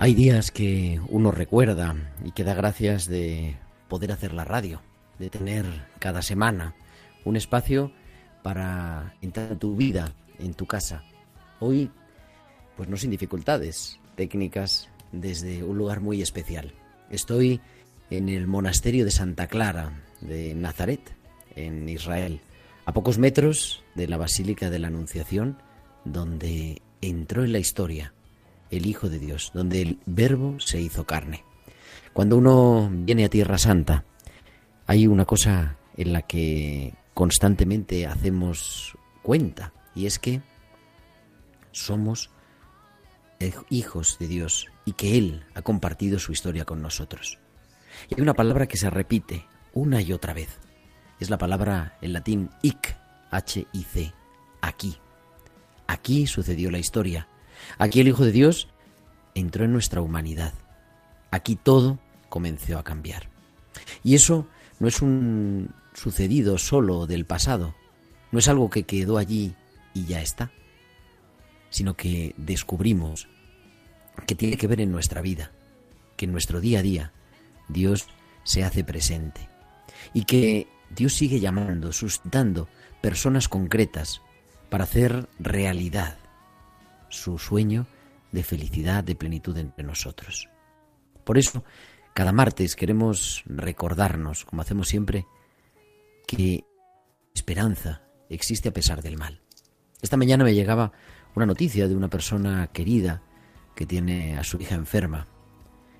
Hay días que uno recuerda y que da gracias de poder hacer la radio, de tener cada semana un espacio para entrar en tu vida, en tu casa. Hoy, pues no sin dificultades técnicas, desde un lugar muy especial. Estoy en el monasterio de Santa Clara de Nazaret, en Israel, a pocos metros de la Basílica de la Anunciación, donde entró en la historia el Hijo de Dios, donde el Verbo se hizo carne. Cuando uno viene a Tierra Santa, hay una cosa en la que constantemente hacemos cuenta, y es que somos hijos de Dios y que Él ha compartido su historia con nosotros. Y hay una palabra que se repite una y otra vez. Es la palabra en latín hic, H-I-C, aquí. Aquí sucedió la historia. Aquí el Hijo de Dios entró en nuestra humanidad. Aquí todo comenzó a cambiar. Y eso no es un sucedido solo del pasado, no es algo que quedó allí y ya está, sino que descubrimos que tiene que ver en nuestra vida, que en nuestro día a día Dios se hace presente y que Dios sigue llamando, suscitando personas concretas para hacer realidad su sueño de felicidad, de plenitud entre nosotros. Por eso, cada martes queremos recordarnos, como hacemos siempre, que esperanza existe a pesar del mal. Esta mañana me llegaba una noticia de una persona querida que tiene a su hija enferma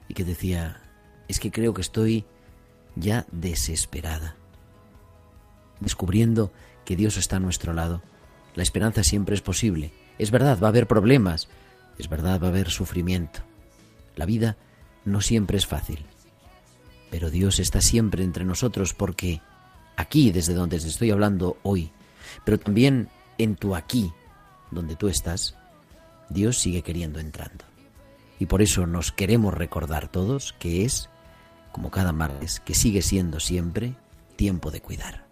y que decía, es que creo que estoy ya desesperada, descubriendo que Dios está a nuestro lado. La esperanza siempre es posible. Es verdad, va a haber problemas, es verdad, va a haber sufrimiento. La vida no siempre es fácil, pero Dios está siempre entre nosotros porque aquí, desde donde te estoy hablando hoy, pero también en tu aquí, donde tú estás, Dios sigue queriendo entrando. Y por eso nos queremos recordar todos que es, como cada martes, que sigue siendo siempre tiempo de cuidar.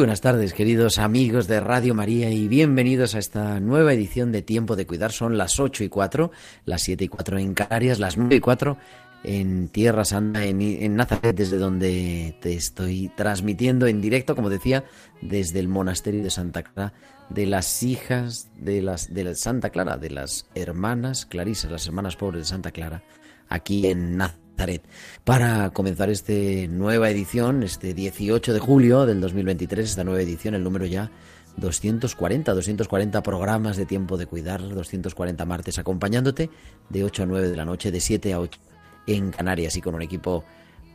Buenas tardes, queridos amigos de Radio María, y bienvenidos a esta nueva edición de Tiempo de Cuidar. Son las 8 y 4, las 7 y 4 en Canarias, las 9 y 4 en Tierra Santa, en, en Nazaret, desde donde te estoy transmitiendo en directo, como decía, desde el monasterio de Santa Clara, de las hijas de las de Santa Clara, de las hermanas clarisas, las hermanas pobres de Santa Clara, aquí en Nazaret, para comenzar esta nueva edición, este 18 de julio del 2023, esta nueva edición, el número ya 240, 240 programas de tiempo de cuidar, 240 martes acompañándote de 8 a 9 de la noche, de 7 a 8 en Canarias y con un equipo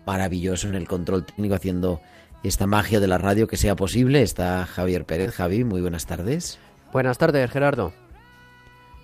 maravilloso en el control técnico haciendo esta magia de la radio que sea posible. Está Javier Pérez. Javi, muy buenas tardes. Buenas tardes, Gerardo.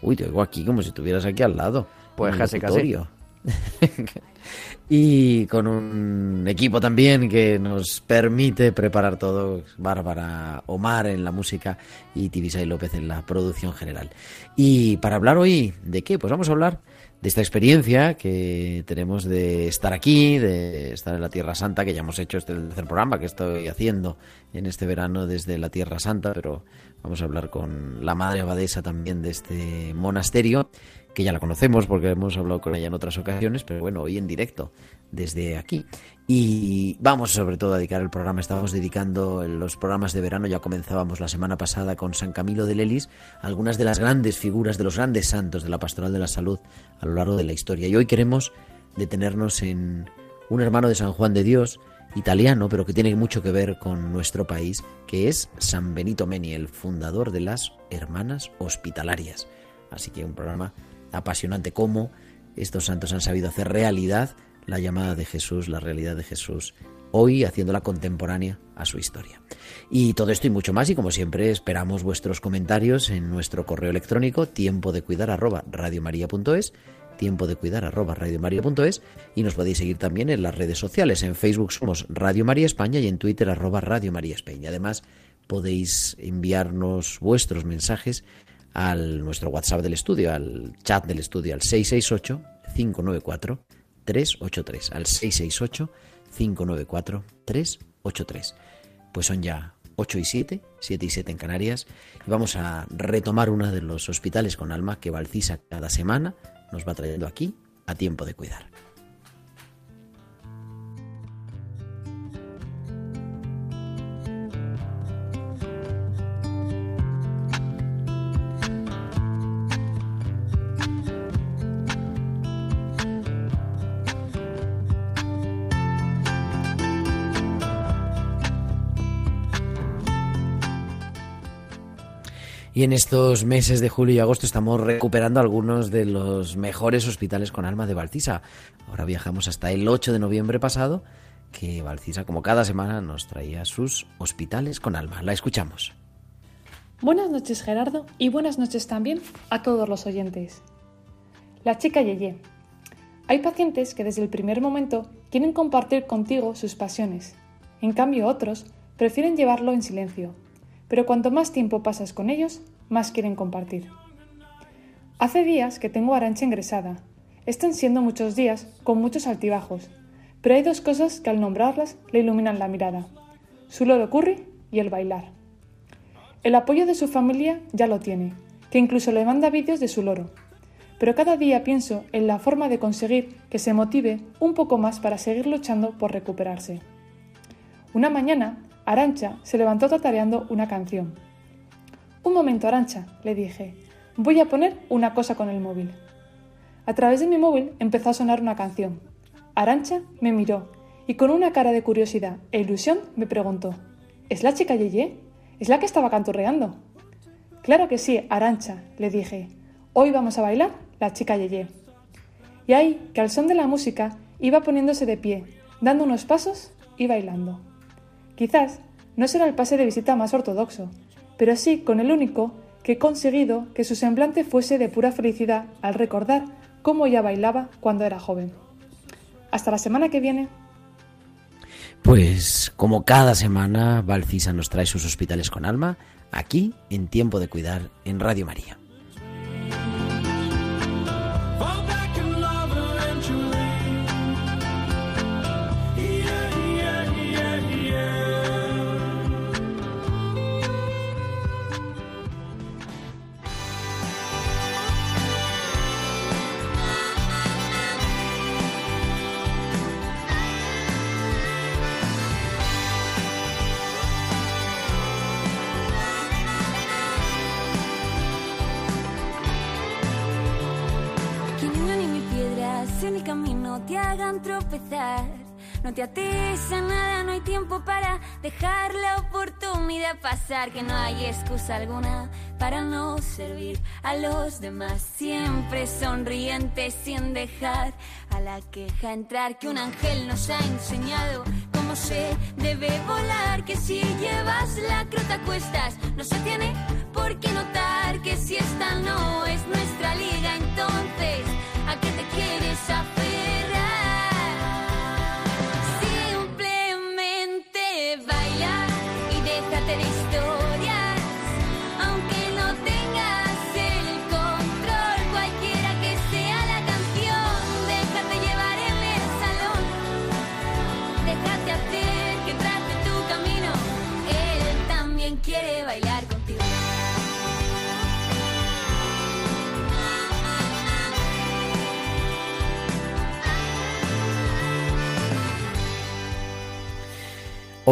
Uy, te oigo aquí como si estuvieras aquí al lado. Pues casi, casi. y con un equipo también que nos permite preparar todo. Bárbara Omar en la música y Tibisay López en la producción general. Y para hablar hoy de qué, pues vamos a hablar de esta experiencia que tenemos de estar aquí, de estar en la Tierra Santa, que ya hemos hecho este tercer programa que estoy haciendo en este verano desde la Tierra Santa, pero vamos a hablar con la madre abadesa también de este monasterio, que ya la conocemos porque hemos hablado con ella en otras ocasiones, pero bueno, hoy en directo desde aquí. Y vamos sobre todo a dedicar el programa, estábamos dedicando los programas de verano, ya comenzábamos la semana pasada con San Camilo de Lelis, algunas de las grandes figuras, de los grandes santos de la pastoral de la salud a lo largo de la historia. Y hoy queremos detenernos en un hermano de San Juan de Dios, italiano, pero que tiene mucho que ver con nuestro país, que es San Benito Meni, el fundador de las Hermanas Hospitalarias. Así que un programa apasionante, cómo estos santos han sabido hacer realidad la llamada de Jesús, la realidad de Jesús, hoy haciéndola contemporánea a su historia. Y todo esto y mucho más, y como siempre esperamos vuestros comentarios en nuestro correo electrónico tiempo de cuidar arroba radiomaria.es tiempo de cuidar arroba radiomaria.es y nos podéis seguir también en las redes sociales. En Facebook somos Radio María España y en Twitter arroba Radio María España. Además podéis enviarnos vuestros mensajes al nuestro WhatsApp del estudio, al chat del estudio, al 668 594 383 al 668-594-383. Pues son ya 8 y 7, 7 y 7 en Canarias, y vamos a retomar uno de los hospitales con alma que Valcisa cada semana nos va trayendo aquí a tiempo de cuidar. Y en estos meses de julio y agosto estamos recuperando algunos de los mejores hospitales con alma de Valcisa. Ahora viajamos hasta el 8 de noviembre pasado, que Valcisa, como cada semana, nos traía sus hospitales con alma. La escuchamos. Buenas noches Gerardo y buenas noches también a todos los oyentes. La chica Yeye. Hay pacientes que desde el primer momento quieren compartir contigo sus pasiones. En cambio otros prefieren llevarlo en silencio pero cuanto más tiempo pasas con ellos, más quieren compartir. Hace días que tengo a Arancha ingresada. Están siendo muchos días con muchos altibajos, pero hay dos cosas que al nombrarlas le iluminan la mirada. Su loro curry y el bailar. El apoyo de su familia ya lo tiene, que incluso le manda vídeos de su loro. Pero cada día pienso en la forma de conseguir que se motive un poco más para seguir luchando por recuperarse. Una mañana Arancha se levantó tatareando una canción. Un momento, Arancha, le dije. Voy a poner una cosa con el móvil. A través de mi móvil empezó a sonar una canción. Arancha me miró y con una cara de curiosidad e ilusión me preguntó: ¿Es la chica Yeye? ¿Es la que estaba canturreando? Claro que sí, Arancha, le dije. Hoy vamos a bailar la chica Yeye. Y ahí, que al son de la música, iba poniéndose de pie, dando unos pasos y bailando. Quizás no será el pase de visita más ortodoxo, pero sí con el único que he conseguido que su semblante fuese de pura felicidad al recordar cómo ella bailaba cuando era joven. Hasta la semana que viene. Pues como cada semana, Valcisa nos trae sus hospitales con alma, aquí en Tiempo de Cuidar en Radio María. Que no hay excusa alguna para no servir a los demás. Siempre sonriente sin dejar a la queja entrar, que un ángel nos ha enseñado cómo se debe volar, que si llevas la crota a cuestas, no se tiene por qué notar. Que si esta no es nuestra liga, entonces,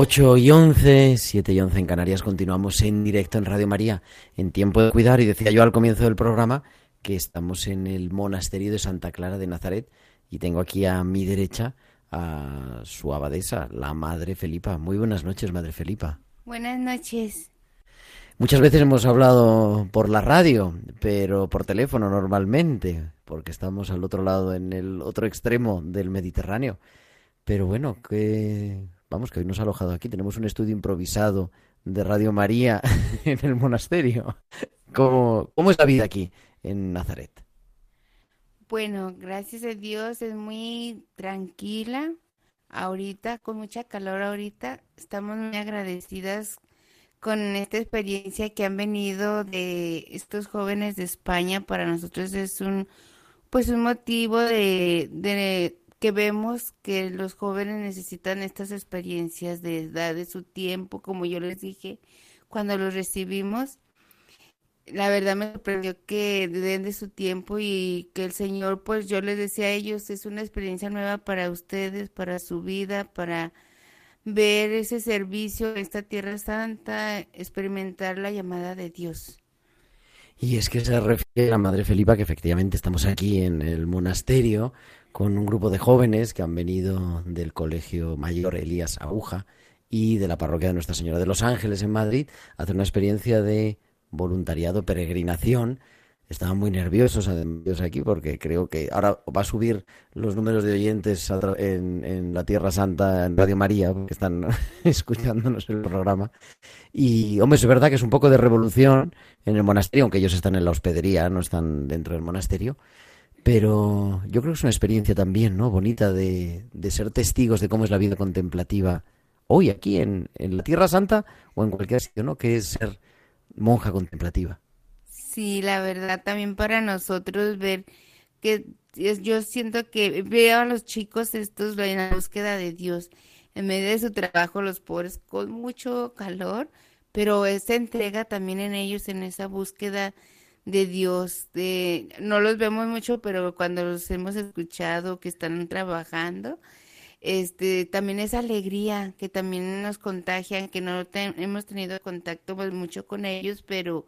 8 y 11, 7 y 11 en Canarias, continuamos en directo en Radio María, en tiempo de cuidar, y decía yo al comienzo del programa que estamos en el monasterio de Santa Clara de Nazaret, y tengo aquí a mi derecha a su abadesa, la Madre Felipa. Muy buenas noches, Madre Felipa. Buenas noches. Muchas veces hemos hablado por la radio, pero por teléfono normalmente, porque estamos al otro lado, en el otro extremo del Mediterráneo. Pero bueno, ¿qué, vamos, que hoy nos ha alojado aquí. Tenemos un estudio improvisado de Radio María en el monasterio. ¿Cómo, cómo es la vida aquí en Nazaret? Bueno, gracias a Dios es muy tranquila. Ahorita, con mucha calor ahorita, estamos muy agradecidas con esta experiencia que han venido de estos jóvenes de España. Para nosotros es un, pues un motivo de, de que vemos que los jóvenes necesitan estas experiencias de dar de su tiempo, como yo les dije cuando los recibimos. La verdad me sorprendió que den de su tiempo y que el Señor, pues yo les decía a ellos, es una experiencia nueva para ustedes, para su vida, para ver ese servicio en esta tierra santa, experimentar la llamada de Dios. Y es que se refiere a Madre Felipa que efectivamente estamos aquí en el monasterio con un grupo de jóvenes que han venido del Colegio Mayor Elías Aguja y de la parroquia de Nuestra Señora de los Ángeles en Madrid a hacer una experiencia de voluntariado, peregrinación. Estaban muy nerviosos además aquí porque creo que ahora va a subir los números de oyentes en, en la Tierra Santa, en Radio María, que están escuchándonos el programa. Y, hombre, es verdad que es un poco de revolución en el monasterio, aunque ellos están en la hospedería, no están dentro del monasterio. Pero yo creo que es una experiencia también, ¿no? Bonita de, de ser testigos de cómo es la vida contemplativa hoy aquí en, en la Tierra Santa o en cualquier sitio, ¿no? Que es ser monja contemplativa. Sí, la verdad también para nosotros ver que yo siento que veo a los chicos estos en la búsqueda de Dios, en medio de su trabajo, los pobres con mucho calor, pero esa entrega también en ellos, en esa búsqueda de Dios, de no los vemos mucho, pero cuando los hemos escuchado que están trabajando, este, también esa alegría que también nos contagian, que no hemos tenido contacto pues, mucho con ellos, pero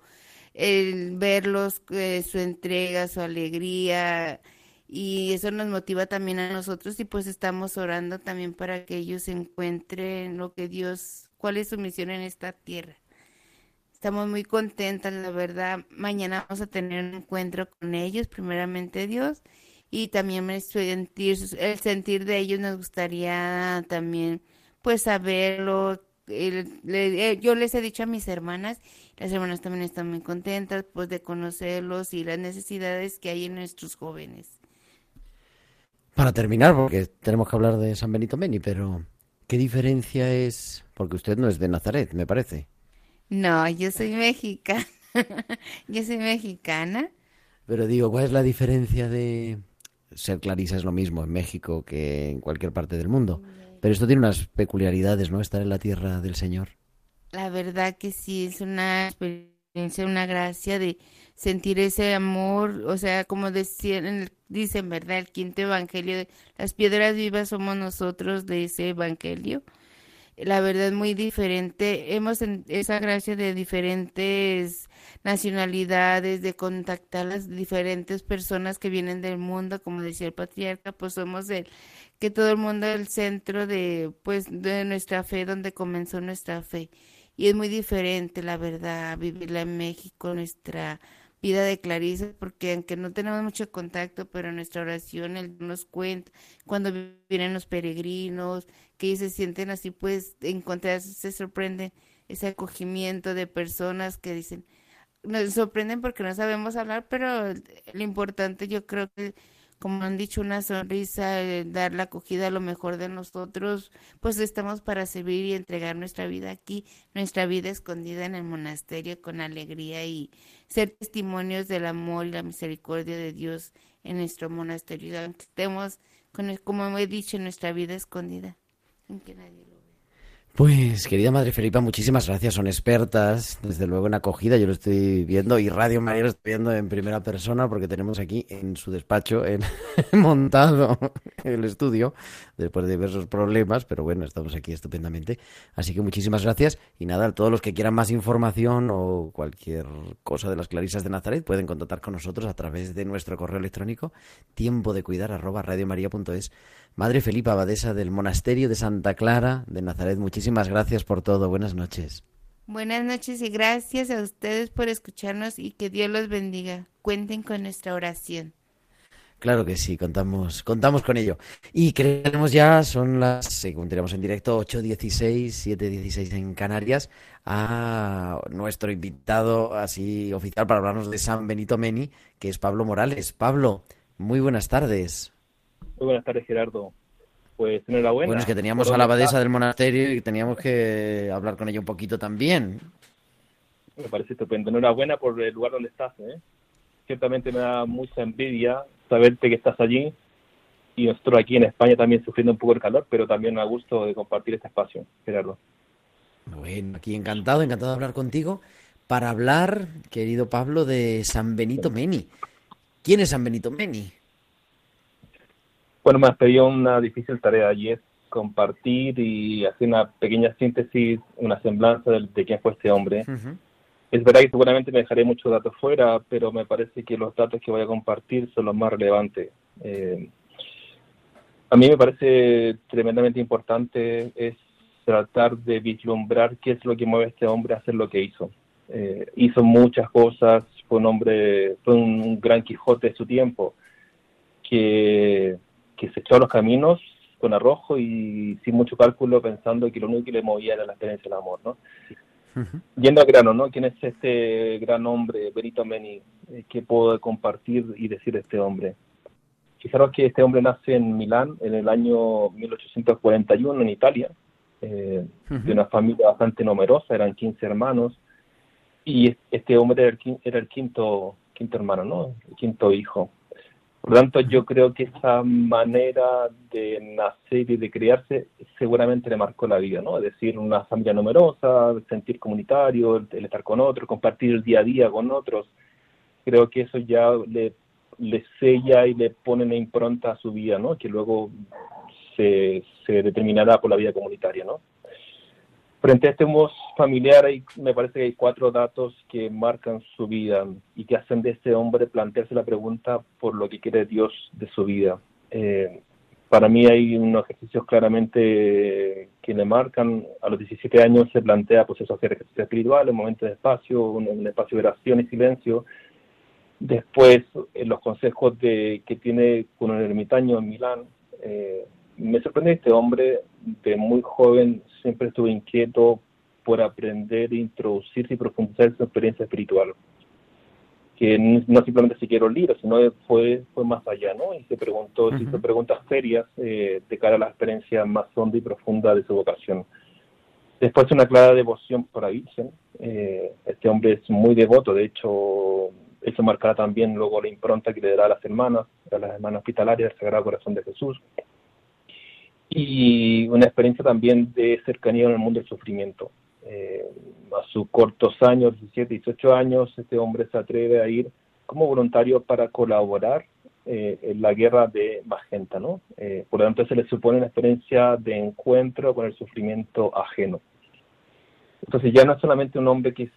el verlos, eh, su entrega, su alegría, y eso nos motiva también a nosotros y pues estamos orando también para que ellos encuentren lo que Dios, cuál es su misión en esta tierra. Estamos muy contentas, la verdad. Mañana vamos a tener un encuentro con ellos, primeramente Dios, y también el sentir, de ellos nos gustaría también, pues, saberlo. Eh, yo les he dicho a mis hermanas, las hermanas también están muy contentas, pues, de conocerlos y las necesidades que hay en nuestros jóvenes. Para terminar, porque tenemos que hablar de San Benito Beni, pero ¿qué diferencia es? Porque usted no es de Nazaret, me parece. No, yo soy mexicana. Yo soy mexicana. Pero digo, ¿cuál es la diferencia de ser clarisa es lo mismo en México que en cualquier parte del mundo? Pero esto tiene unas peculiaridades, ¿no? Estar en la tierra del Señor. La verdad que sí, es una experiencia, una gracia de sentir ese amor, o sea, como decían, dicen, ¿verdad? El quinto evangelio, las piedras vivas somos nosotros de ese evangelio. La verdad muy diferente. Hemos en esa gracia de diferentes nacionalidades, de contactar las diferentes personas que vienen del mundo, como decía el patriarca, pues somos el que todo el mundo es el centro de, pues, de nuestra fe, donde comenzó nuestra fe. Y es muy diferente, la verdad, vivirla en México, nuestra vida de Clarisa, porque aunque no tenemos mucho contacto, pero nuestra oración Él nos cuenta cuando vienen los peregrinos, que ellos se sienten así, pues encontrarse, se sorprenden ese acogimiento de personas que dicen, nos sorprenden porque no sabemos hablar, pero lo importante yo creo que como han dicho, una sonrisa, eh, dar la acogida a lo mejor de nosotros, pues estamos para servir y entregar nuestra vida aquí, nuestra vida escondida en el monasterio con alegría y ser testimonios del amor y la misericordia de Dios en nuestro monasterio, aunque estemos, con, como he dicho, en nuestra vida escondida, aunque nadie lo Pues, querida Madre Felipa, muchísimas gracias. Son expertas, desde luego, en acogida. Yo lo estoy viendo y Radio María lo estoy viendo en primera persona porque tenemos aquí en su despacho en, montado el estudio después de diversos problemas, pero bueno, estamos aquí estupendamente. Así que muchísimas gracias. Y nada, a todos los que quieran más información o cualquier cosa de las Clarisas de Nazaret pueden contactar con nosotros a través de nuestro correo electrónico tiempo de cuidar arroba. Madre Felipa, abadesa del Monasterio de Santa Clara de Nazaret, muchísimas gracias por todo. Buenas noches. Buenas noches y gracias a ustedes por escucharnos y que Dios los bendiga. Cuenten con nuestra oración. Claro que sí, contamos, contamos con ello. Y creemos ya, son las, según tenemos en directo, 8.16, 7.16 en Canarias, a nuestro invitado así oficial para hablarnos de San Benito Meni, que es Pablo Morales. Pablo, muy buenas tardes. Muy buenas tardes, Gerardo. Pues enhorabuena. Bueno, es que teníamos a la abadesa del monasterio y teníamos que hablar con ella un poquito también. Me parece estupendo. Enhorabuena por el lugar donde estás. ¿eh? Ciertamente me da mucha envidia saberte que estás allí y nosotros aquí en España también sufriendo un poco el calor, pero también a gusto de compartir este espacio, Gerardo. Bueno, aquí encantado, encantado de hablar contigo para hablar, querido Pablo, de San Benito Meni. ¿Quién es San Benito Meni? Bueno, me has pedido una difícil tarea y es compartir y hacer una pequeña síntesis, una semblanza de, de quién fue este hombre. Ujú. Es verdad que seguramente me dejaré muchos datos fuera, pero me parece que los datos que voy a compartir son los más relevantes. Eh, a mí me parece tremendamente importante es tratar de vislumbrar qué es lo que mueve a este hombre a hacer lo que hizo. Eh, hizo muchas cosas, fue un hombre, fue un gran Quijote de su tiempo, que, que se echó a los caminos con arrojo y sin mucho cálculo, pensando que lo único que le movía era la experiencia del amor, ¿no? Yendo al grano, ¿no? ¿Quién es este gran hombre, Benito Meni? Eh, ¿Qué puedo compartir y decir de este hombre? Fijaros que este hombre nace en Milán en el año 1841 en Italia, eh, de una familia bastante numerosa, eran 15 hermanos, y es- este hombre era el, era el quinto, quinto hermano, ¿no? El quinto hijo. Por lo tanto, yo creo que esa manera de nacer y de criarse seguramente le marcó la vida, ¿no? Es decir, una familia numerosa, sentir comunitario, el estar con otros, compartir el día a día con otros. Creo que eso ya le, le sella y le pone una impronta a su vida, ¿no? Que luego se, se determinará por la vida comunitaria, ¿no? Frente a este modo familiar, hay, me parece que hay cuatro datos que marcan su vida y que hacen de este hombre plantearse la pregunta por lo que quiere Dios de su vida. Eh, para mí hay unos ejercicios claramente que le marcan. A los 17 años se plantea pues eso, hacer ejercicio espiritual, un momento de espacio, un, un espacio de oración y silencio. Después, eh, los consejos de, que tiene con un ermitaño en Milán. Eh, me sorprende este hombre, de muy joven, siempre estuvo inquieto por aprender, introducirse y profundizar en su experiencia espiritual. Que no simplemente se quiere libros, sino fue, fue más allá, ¿no? Y se preguntó, hizo preguntas serias eh, de cara a la experiencia más honda y profunda de su vocación. Después una clara devoción por la Virgen. Eh, este hombre es muy devoto, de hecho, eso marcará también luego la impronta que le dará a las hermanas, a las hermanas hospitalarias del Sagrado Corazón de Jesús. Y una experiencia también de cercanía en el mundo del sufrimiento. Eh, a sus cortos años, 17, 18 años, este hombre se atreve a ir como voluntario para colaborar eh, en la guerra de Magenta, ¿no? Eh, por lo tanto, se le supone una experiencia de encuentro con el sufrimiento ajeno. Entonces ya no es solamente un hombre que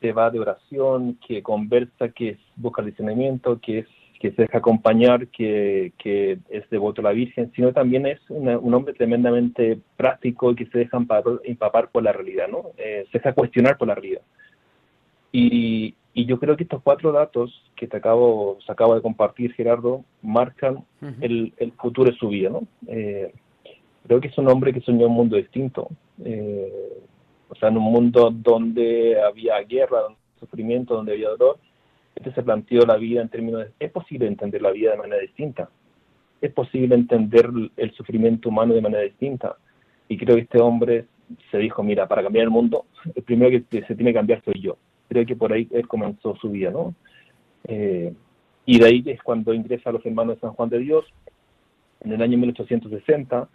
se va de oración, que conversa, que busca discernimiento, que es que se deja acompañar, que, que es devoto a la Virgen, sino también es una- un hombre tremendamente práctico y que se deja empapar, empapar por la realidad, ¿no? Eh, se deja cuestionar por la realidad. Y, y yo creo que estos cuatro datos que te acabo, se acabo de compartir, Gerardo, marcan el, el futuro de su vida, ¿no? Eh, creo que es un hombre que soñó un mundo distinto, eh, o sea, en un mundo donde había guerra, donde había sufrimiento, donde había dolor, se planteó la vida en términos de, es posible entender la vida de manera distinta, es posible entender el sufrimiento humano de manera distinta, y creo que este hombre se dijo, mira, para cambiar el mundo, el primero que se tiene que cambiar soy yo. Creo que por ahí él comenzó su vida, ¿no? Eh, y de ahí es cuando ingresa a los hermanos de San Juan de Dios, en el año 1860,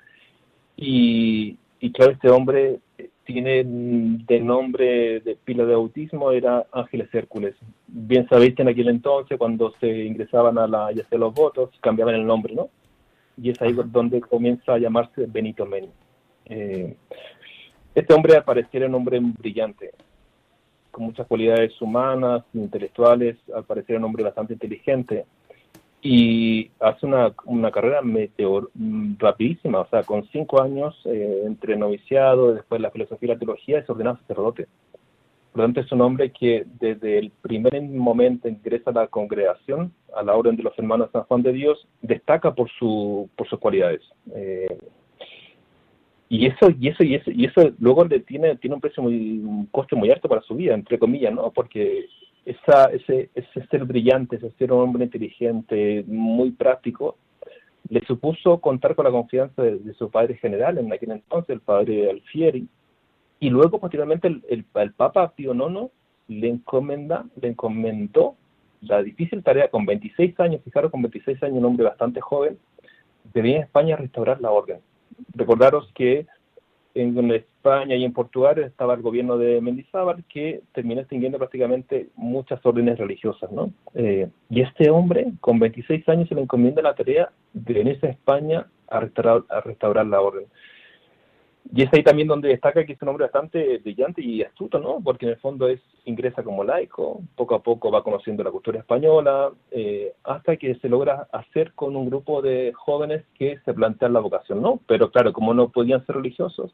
y, y claro, este hombre tiene de nombre de pila de autismo, era Ángeles Hércules. Bien sabéis que en aquel entonces, cuando se ingresaban a la, ya sea los votos, cambiaban el nombre, ¿no? Y es ahí donde comienza a llamarse Benito Meni. Eh, este hombre al parecer era un hombre brillante, con muchas cualidades humanas, intelectuales, al parecer un hombre bastante inteligente y hace una, una carrera meteor mm, rapidísima, o sea, con cinco años eh, entre noviciado, después la filosofía y la teología, es ordenado sacerdote. Por lo tanto, es un hombre que desde el primer momento ingresa a la congregación, a la orden de los hermanos San Juan de Dios, destaca por, su, por sus cualidades. Eh, y eso, y eso, y eso, y eso luego le tiene, tiene un precio muy, un coste muy alto para su vida, entre comillas, ¿no? Porque esa, ese, ese ser brillante, ese ser un hombre inteligente, muy práctico, le supuso contar con la confianza de, de su padre general en aquel entonces, el padre Alfieri, y luego posteriormente el, el, el Papa Pío IX le encomenda, le encomendó la difícil tarea con 26 años, fijaros con 26 años, un hombre bastante joven, de venir a España a restaurar la orden. Recordaros que en España y en Portugal estaba el gobierno de Mendizábal que terminó extinguiendo prácticamente muchas órdenes religiosas, ¿no? Eh, y este hombre, con 26 años, se le encomienda la tarea de venirse a España a restaurar, a restaurar la orden. Y es ahí también donde destaca que es un hombre bastante brillante y astuto, ¿no? Porque en el fondo es ingresa como laico, poco a poco va conociendo la cultura española, eh, hasta que se logra hacer con un grupo de jóvenes que se plantean la vocación, ¿no? Pero claro, como no podían ser religiosos,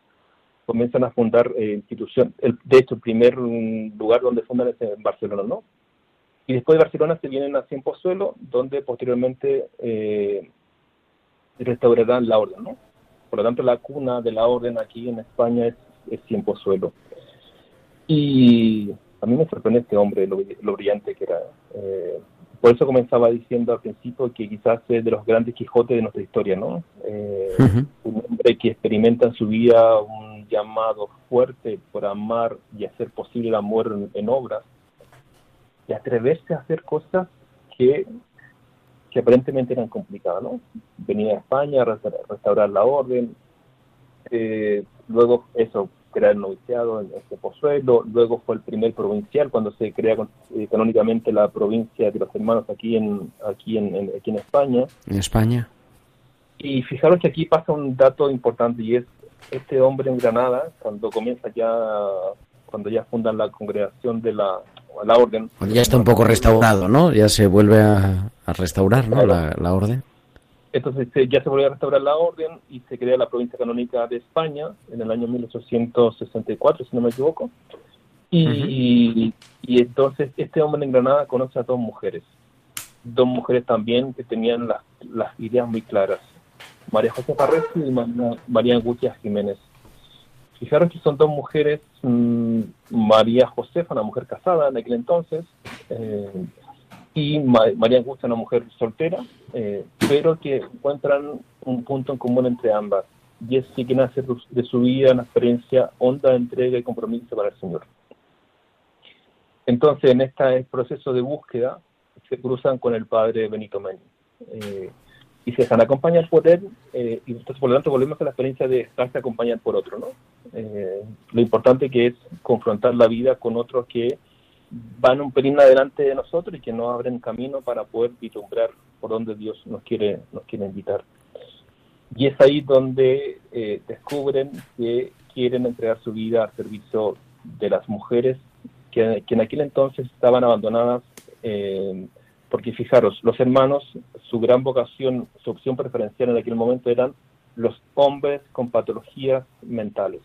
comienzan a fundar eh, instituciones. El, de hecho, el primer lugar donde fundan es en Barcelona, ¿no? Y después de Barcelona se vienen a Cienpozuelo, donde posteriormente eh, restaurarán la orden, ¿no? Por lo tanto, la cuna de la orden aquí en España es, es Cienpozuelo. Y a mí me sorprende este hombre, lo, lo brillante que era. Eh, por eso comenzaba diciendo al principio que quizás es de los grandes Quijotes de nuestra historia, ¿no? Eh, Un hombre que experimenta en su vida un llamado fuerte por amar y hacer posible el amor en, en obras y atreverse a hacer cosas que, que aparentemente eran complicadas, ¿no? Venir a España a resta- restaurar la orden, eh, luego eso, crear el noviciado en este pozuelo, luego fue el primer provincial cuando se crea eh, canónicamente la provincia de los hermanos aquí en aquí en, en- aquí en España. En España. Y fijaros que aquí pasa un dato importante y es este hombre en Granada, cuando comienza ya, cuando ya fundan la congregación de la, la orden. Cuando ya está un poco restaurado, ¿no? Ya se vuelve a, a restaurar, ¿no? La, la orden. Entonces se- ya se volvió a restaurar la orden y se crea la provincia canónica de España en el año 1864, si no me equivoco. Y, y entonces este hombre en Granada conoce a dos mujeres, dos mujeres también que tenían las, las ideas muy claras, María José Farresti y María, María Angustia Jiménez. Fijaros que son dos mujeres, mm, María Josefa, una mujer casada en aquel entonces, eh, y Ma- María Angustia, una mujer soltera, eh, pero que encuentran un punto en común entre ambas, y es que hacer de su vida una experiencia honda de entrega y compromiso para el Señor. Entonces, en este proceso de búsqueda, se cruzan con el padre Benito Meni. eh, y se dejan acompañar por él, eh, y entonces, por lo tanto, volvemos a la experiencia de dejarse acompañar por otro, ¿no? Eh, lo importante que es confrontar la vida con otros que van un pelín adelante de nosotros y que nos abren camino para poder vislumbrar por donde Dios nos quiere, nos quiere invitar. Y es ahí donde eh, descubren que quieren entregar su vida al servicio de las mujeres que, que en aquel entonces estaban abandonadas eh, Porque fijaros, los hermanos, su gran vocación, su opción preferencial en aquel momento eran los hombres con patologías mentales.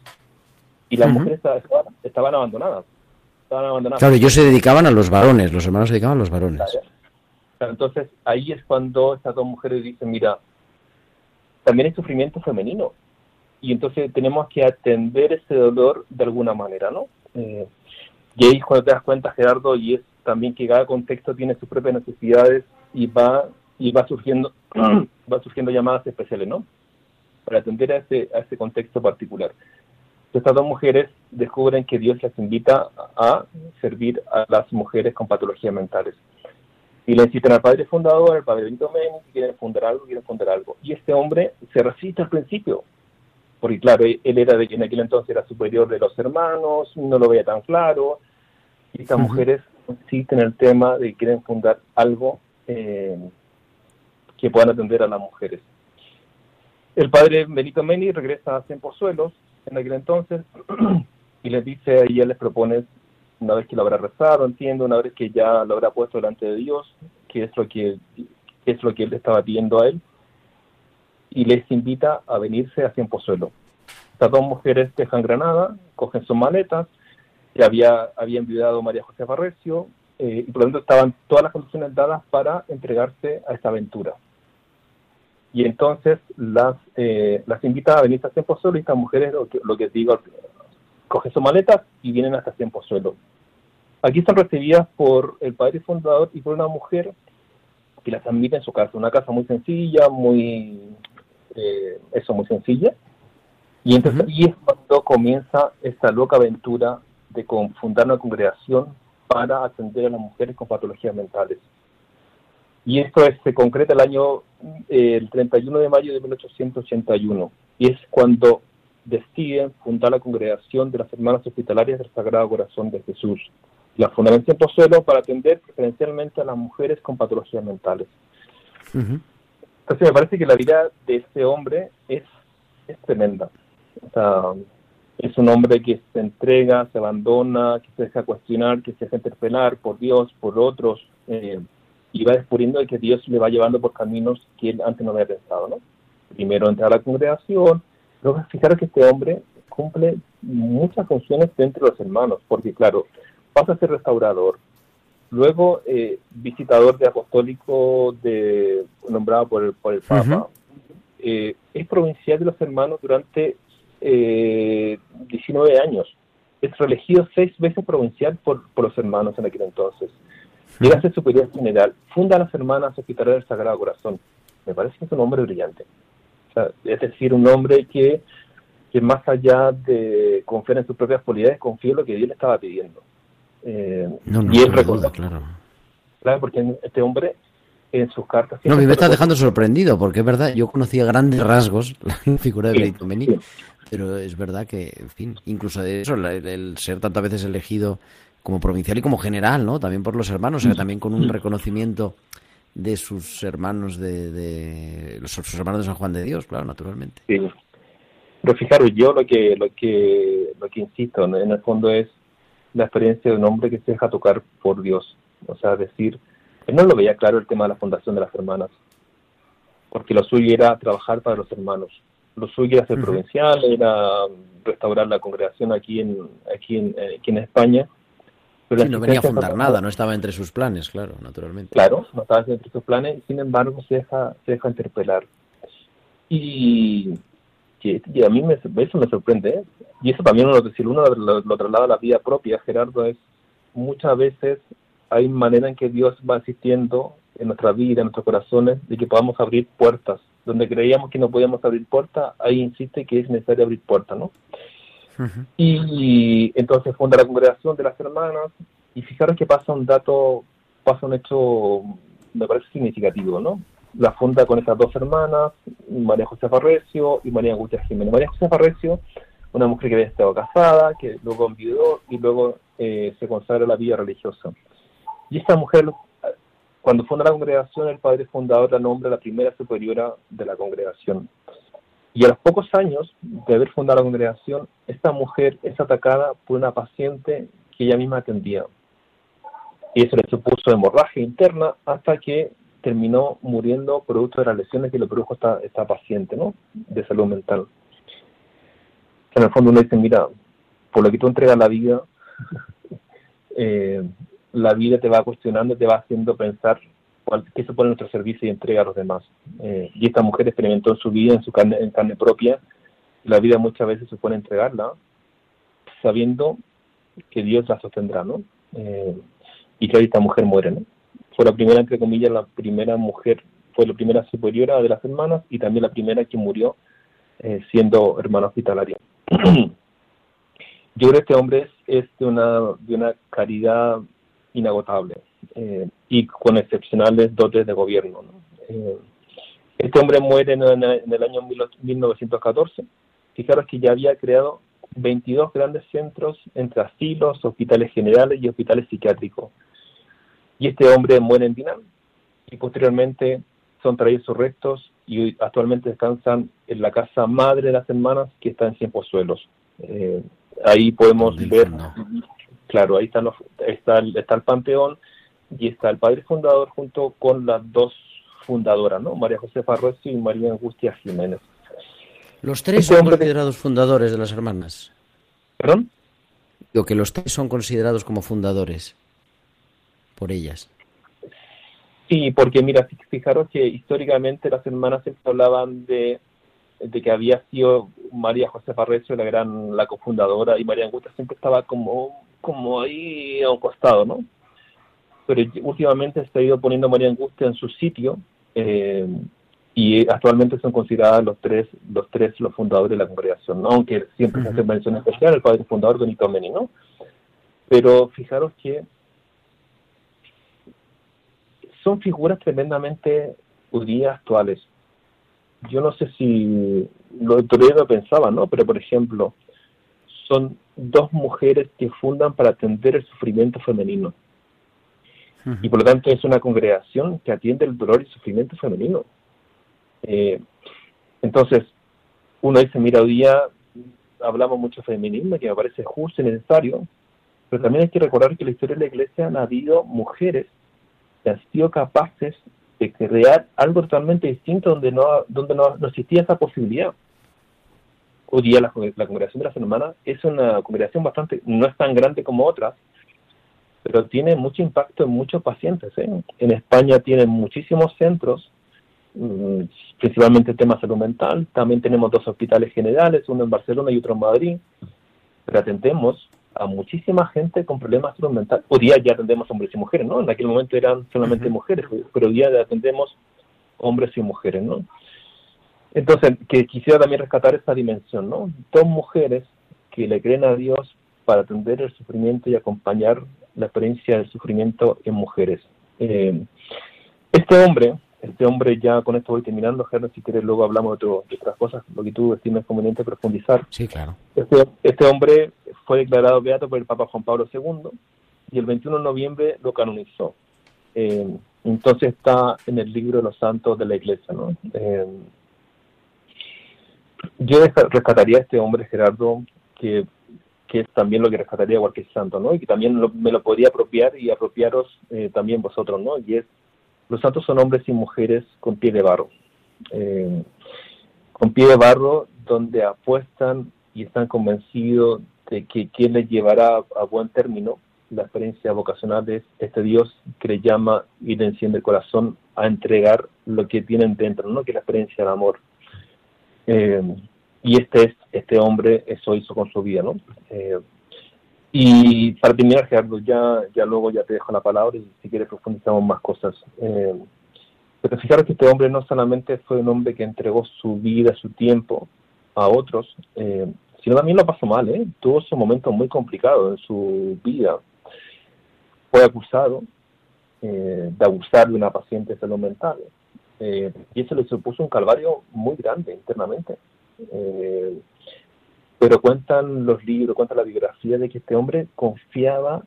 Y las Ujú. mujeres estaban, estaban abandonadas. Estaban abandonadas. Claro, ellos se dedicaban a los varones, los hermanos se dedicaban a los varones. Claro, Entonces ahí es cuando estas dos mujeres dicen, mira, también hay sufrimiento femenino. Y entonces tenemos que atender ese dolor de alguna manera, ¿no? Eh, y ahí es cuando te das cuenta, Gerardo, y es también que cada contexto tiene sus propias necesidades y va y va surgiendo va surgiendo llamadas especiales, ¿no? Para atender a ese, a ese contexto particular. Estas dos mujeres descubren que Dios las invita a servir a las mujeres con patologías mentales y le incitan al padre fundador, al padre Benito Meni, que quieren fundar algo, quieren fundar algo. Y este hombre se resiste al principio, porque claro, él era de en aquel entonces era superior de los hermanos, no lo veía tan claro, y estas Ujú. mujeres insisten en el tema de que quieren fundar algo eh, que puedan atender a las mujeres. El padre Benito Meni regresa a Cien Pozuelos en aquel entonces y les dice, y él les propone una vez que lo habrá rezado, entiendo, una vez que ya lo habrá puesto delante de Dios, que es lo que, que es lo que él estaba pidiendo a él, y les invita a venirse a Cien Pozuelo. Estas dos mujeres dejan Granada, cogen sus maletas, que había, enviado María José Farrecio, eh, y por lo tanto estaban todas las condiciones dadas para entregarse a esta aventura. Y entonces las, eh, las invita a venirse a Cien Pozuelo y estas mujeres, lo que, lo que digo, cogen sus maletas y vienen hasta Cien Pozuelo. Aquí son recibidas por el padre fundador y por una mujer que las admite en su casa, una casa muy sencilla, muy, eh, eso, muy sencilla. Y entonces Ujú. ahí es cuando comienza esta loca aventura de fundar una congregación para atender a las mujeres con patologías mentales. Y esto es- se concreta el año, eh, el 31 de mayo de 1881. Y es cuando deciden fundar la congregación de las hermanas hospitalarias del Sagrado Corazón de Jesús. La fundan en Pozuelo para atender preferencialmente a las mujeres con patologías mentales. Entonces me parece que la vida de este hombre es, es tremenda. O sea, es un hombre que se entrega, se abandona, que se deja cuestionar, que se deja interpelar por Dios, por otros, eh, y va descubriendo de que Dios le va llevando por caminos que él antes no había pensado, ¿no? Primero entrar a la congregación, luego fijaros que este hombre cumple muchas funciones dentro de los hermanos, porque claro, pasa a ser restaurador, luego eh, visitador de apostólico de, nombrado por el, por el Papa, eh, es provincial de los hermanos durante eh, 19 años, es reelegido seis veces provincial por, por los hermanos en aquel entonces, llega a ser superior general, funda las hermanas hospitalarias del Sagrado Corazón, me parece que es un hombre brillante, O sea, es decir, un hombre que, que más allá de confiar en sus propias cualidades, confía en lo que Dios le estaba pidiendo. Eh, No, no, y él duda, claro. claro, porque este hombre en sus cartas... No, me está reconoce- dejando sorprendido, porque es verdad, yo conocía grandes rasgos la figura de Sí, Benito Meni, sí. pero es verdad que, en fin, incluso de eso, el, el ser tantas veces elegido como provincial y como general, ¿no? También por los hermanos, o sea, también con un reconocimiento de sus hermanos de, de los sus hermanos de San Juan de Dios, claro, naturalmente. Sí. Pero fijaros, yo lo que, lo que, lo que insisto ¿no? en el fondo es la experiencia de un hombre que se deja tocar por Dios. O sea, decir, él no lo veía claro el tema de la fundación de las hermanas, porque lo suyo era trabajar para los hermanos. Lo suyo era ser provincial, era restaurar la congregación aquí en, aquí en, eh, aquí en España. Pero Sí, no venía a fundar fraternal- nada, no estaba entre sus planes, claro, naturalmente. Claro, no estaba dentro de sus planes, sin embargo se deja, se deja interpelar. Y, y- y a mí me, eso me sorprende, ¿eh? y eso también uno, si uno lo, lo traslada a la vida propia, Gerardo, es muchas veces hay manera en que Dios va asistiendo en nuestra vida, en nuestros corazones, de que podamos abrir puertas. Donde creíamos que no podíamos abrir puertas, ahí insiste que es necesario abrir puertas, ¿no? Y entonces funda la congregación de las hermanas y fijaros que pasa un dato, pasa un hecho, me parece significativo, ¿no? La funda con estas dos hermanas, María José Farrecio y María Angustia Jiménez. María José Farrecio, una mujer que había estado casada, que luego enviudó y luego eh, se consagra a la vida religiosa. Y esta mujer, cuando funda la congregación, el padre fundador la nombra la primera superiora de la congregación. Y a los pocos años de haber fundado la congregación, esta mujer es atacada por una paciente que ella misma atendía. y eso le supuso hemorragia interna hasta que terminó muriendo producto de las lesiones que le produjo esta, esta paciente, ¿no? De salud mental. En el fondo uno dice, mira, por lo que tú entregas la vida, eh, la vida te va cuestionando, te va haciendo pensar cuál, qué se pone en nuestro servicio y entrega a los demás. Eh, y esta mujer experimentó en su vida, en su carne, en carne propia, la vida muchas veces se pone a entregarla, sabiendo que Dios la sostendrá, ¿no? Eh, y que esta mujer muere, ¿no? Fue la primera, entre comillas, la primera mujer, fue la primera superiora de las hermanas y también la primera que murió eh, siendo hermana hospitalaria. Yo creo que este hombre es, es de, una, de una caridad inagotable eh, y con excepcionales dotes de gobierno. ¿no? Eh, este hombre muere en, en- el año 1914. Fijaros que ya había creado 22 grandes centros entre asilos, hospitales generales y hospitales psiquiátricos. Y este hombre muere en Dinam y posteriormente son traídos sus restos y actualmente descansan en la casa madre de las hermanas que está en Cienpozuelos. Eh, ahí podemos ver, claro, ahí están los- está, el, está el panteón y está el padre fundador junto con las dos fundadoras, ¿no? María Josefa Rossi y María Angustia Jiménez. Los tres Este son de- considerados fundadores de las hermanas. ¿Perdón? Digo que los tres son considerados como fundadores por ellas. Sí, porque mira, fi- fijaros que históricamente las hermanas siempre hablaban de, de que había sido María Josefa Recio la gran, la cofundadora, y María Angustia siempre estaba como, como ahí a un costado, ¿no? Pero últimamente se ha ido poniendo María Angustia en su sitio, eh, y actualmente son consideradas los tres, los tres los fundadores de la congregación, ¿no? Aunque siempre se hace mención especial el padre fundador Benito Meni, ¿no? Pero fijaros que son figuras tremendamente judías actuales. Yo no sé si lo Toledo pensaba, ¿no? Pero, por ejemplo, son dos mujeres que fundan para atender el sufrimiento femenino. Y por lo tanto es una congregación que atiende el dolor y sufrimiento femenino. Eh, entonces, uno dice, mira, hoy día hablamos mucho de feminismo, que me parece justo y necesario, pero también hay que recordar que en la historia de la iglesia han habido mujeres que han sido capaces de crear algo totalmente distinto donde no, donde no, no existía esa posibilidad. Hoy día la, la congregación de las hermanas es una congregación bastante, no es tan grande como otras, pero tiene mucho impacto en muchos pacientes. ¿eh? En España tienen muchísimos centros, mm, principalmente temas salud mental. También tenemos dos hospitales generales, uno en Barcelona y otro en Madrid. Pero atendemos a muchísima gente con problemas de salud mental. Hoy día ya atendemos hombres y mujeres, ¿no? En aquel momento eran solamente mujeres, pero hoy día atendemos hombres y mujeres, ¿no? Entonces, que quisiera también rescatar esta dimensión, ¿no? Dos mujeres que le creen a Dios para atender el sufrimiento y acompañar la experiencia del sufrimiento en mujeres. Eh, este hombre, este hombre ya con esto voy terminando, Gerard, si quieres luego hablamos de, otro- de otras cosas, lo que tú estimes conveniente profundizar. Sí, claro. Este, este hombre fue declarado beato por el Papa Juan Pablo II y el 21 de noviembre lo canonizó. Eh, entonces está en el libro de los santos de la iglesia. ¿no? Eh, yo rescataría a este hombre, Gerardo, que, que es también lo que rescataría cualquier santo, ¿no? y que también me lo podría apropiar y apropiaros eh, también vosotros, ¿no? y es, los santos son hombres y mujeres con pie de barro. Eh, con pie de barro donde apuestan y están convencidos de que quien les llevará a buen término la experiencia vocacional es este Dios que le llama y le enciende el corazón a entregar lo que tienen dentro, ¿no? que es la experiencia del amor. Eh, y este es este hombre eso hizo con su vida, ¿no? Eh, y para terminar, Gerardo, ya, ya luego ya te dejo la palabra y si quieres profundizamos más cosas. Eh, pero fijaros que este hombre no solamente fue un hombre que entregó su vida, su tiempo a otros, eh, sino también lo pasó mal, ¿eh? Tuvo su momento muy complicado en su vida. Fue acusado de abusar de una paciente de salud mental. y eso le supuso un calvario muy grande internamente. Eh, pero cuentan los libros, cuenta la biografía de que este hombre confiaba